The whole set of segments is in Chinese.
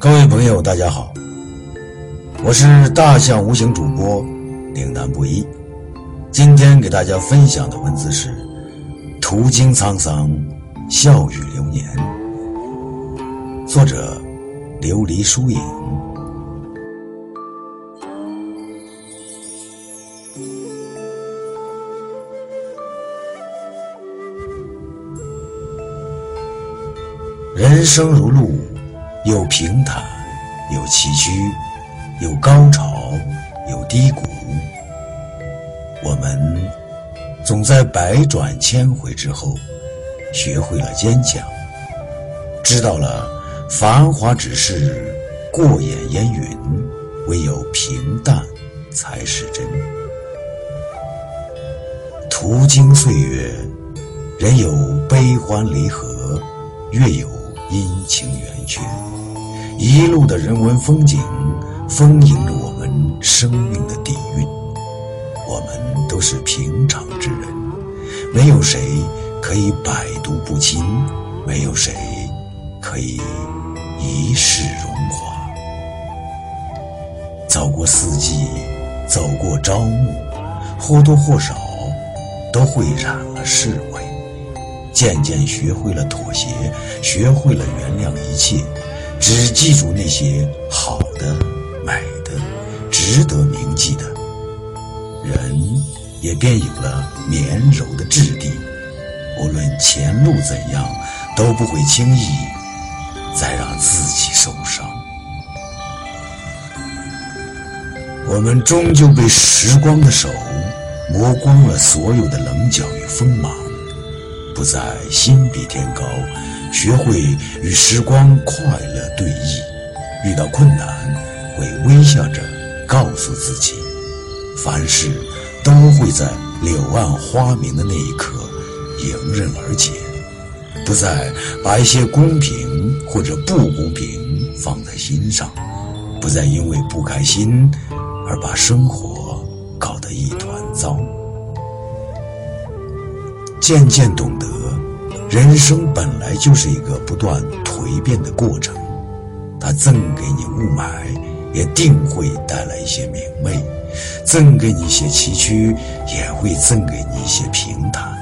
各位朋友，大家好，我是大象无形主播岭南布衣。今天给大家分享的文字是：途经沧桑，笑语流年。作者：琉璃疏影。人生如路。有平坦，有崎岖，有高潮，有低谷。我们总在百转千回之后，学会了坚强，知道了繁华只是过眼烟云，唯有平淡才是真。途经岁月，人有悲欢离合，月有阴晴圆缺。一路的人文风景，丰盈着我们生命的底蕴。我们都是平常之人，没有谁可以百毒不侵，没有谁可以一世荣华。走过四季，走过朝暮，或多或少都会染了世味。渐渐学会了妥协，学会了原谅一切。只记住那些好的、美的、值得铭记的，人也便有了绵柔的质地。无论前路怎样，都不会轻易再让自己受伤。我们终究被时光的手磨光了所有的棱角与锋芒，不再心比天高。学会与时光快乐对弈，遇到困难会微笑着告诉自己，凡事都会在柳暗花明的那一刻迎刃而解，不再把一些公平或者不公平放在心上，不再因为不开心而把生活搞得一团糟，渐渐懂得。人生本来就是一个不断蜕变的过程，它赠给你雾霾，也定会带来一些明媚；赠给你一些崎岖，也会赠给你一些平坦。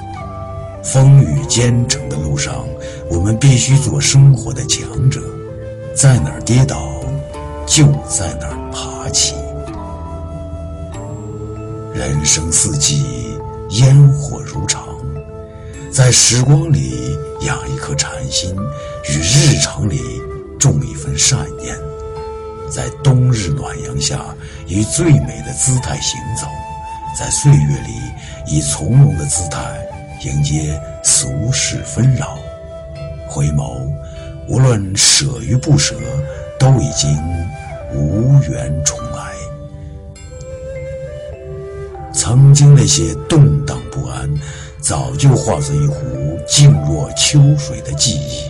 风雨兼程的路上，我们必须做生活的强者，在哪儿跌倒，就在哪儿爬起。人生四季，烟火如常。在时光里养一颗禅心，与日常里种一份善念，在冬日暖阳下以最美的姿态行走，在岁月里以从容的姿态迎接俗世纷扰。回眸，无论舍与不舍，都已经无缘重来。曾经那些动荡不安。早就化作一壶静若秋水的记忆，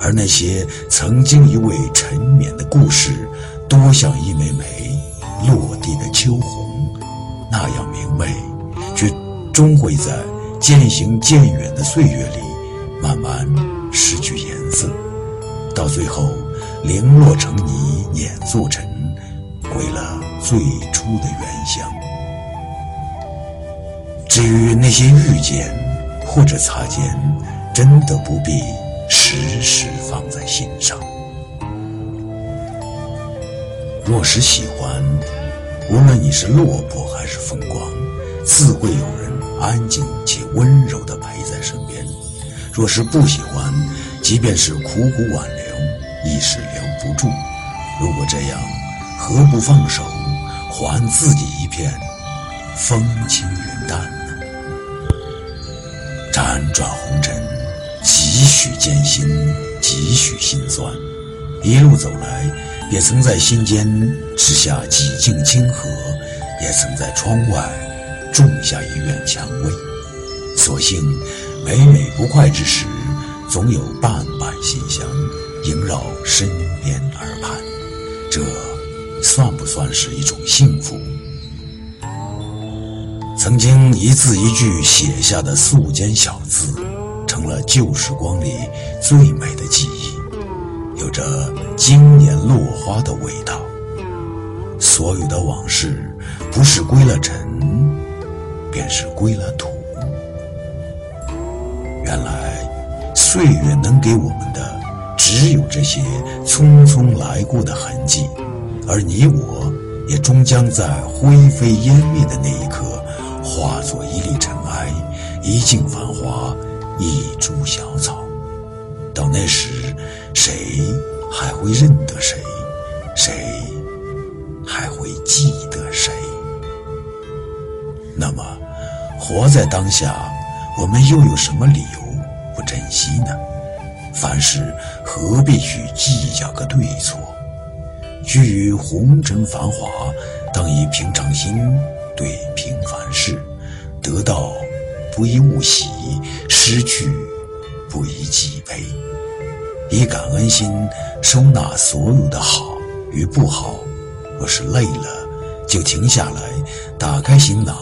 而那些曾经一味沉湎的故事，多像一枚枚落地的秋红，那样明媚，却终会在渐行渐远的岁月里，慢慢失去颜色，到最后零落成泥碾作尘，归了最初的原乡。至于那些遇见或者擦肩，真的不必时时放在心上。若是喜欢，无论你是落魄还是风光，自会有人安静且温柔地陪在身边；若是不喜欢，即便是苦苦挽留，亦是留不住。如果这样，何不放手，还自己一片风轻云淡？辗转红尘，几许艰辛，几许心酸。一路走来，也曾在心间吃下几茎清河，也曾在窗外种下一院蔷薇。所幸，每每不快之时，总有瓣瓣馨香萦绕身边耳畔。这算不算是一种幸福？曾经一字一句写下的素笺小字，成了旧时光里最美的记忆。有着经年落花的味道。所有的往事，不是归了尘，便是归了土。原来，岁月能给我们的，只有这些匆匆来过的痕迹，而你我，也终将在灰飞烟灭的那一刻，化作一粒尘埃，一径繁华，一株小草。到那时，谁还会认得谁？谁？还会记得谁？那么，活在当下，我们又有什么理由不珍惜呢？凡事何必去计较个对错？居于红尘繁华，当以平常心对平是。得到不以物喜，失去不以己悲。以感恩心收纳所有的好与不好。若是累了，就停下来，打开行囊，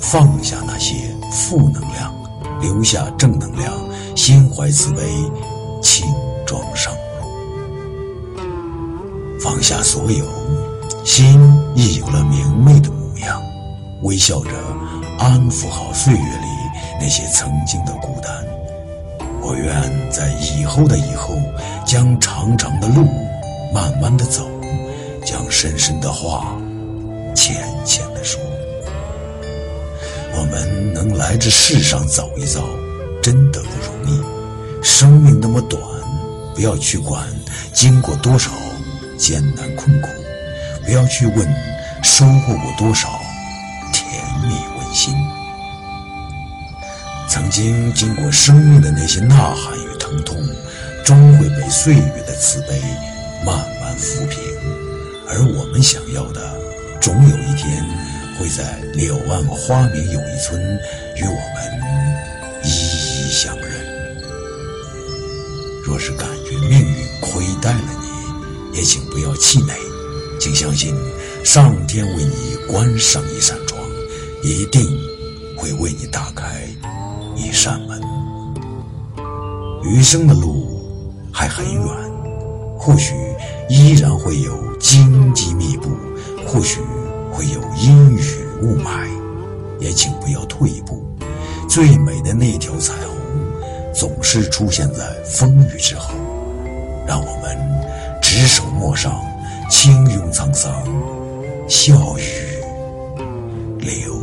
放下那些负能量，留下正能量，心怀慈悲，轻装上路，放下所有，心亦有了明媚的模样，微笑着安抚好岁月里那些曾经的孤单。我愿在以后的以后，将长长的路慢慢的走。将深深的话，浅浅的说。我们能来这世上走一遭，真的不容易。生命那么短，不要去管经过多少艰难困苦，不要去问收获过多少心。曾经经过生命的那些呐喊与疼痛，终会被岁月的慈悲慢慢抚平。而我们想要的，总有一天会在柳暗花明又一村与我们一一相认。若是感觉命运亏待了你，也请不要气馁，请相信上天为你关上一扇，一定会为你打开一扇门。余生的路还很远，或许依然会有。荆棘密布，或许会有阴雨雾霾，也请不要退步。最美的那条彩虹，总是出现在风雨之后。让我们执手陌上，轻拥沧桑，笑语流。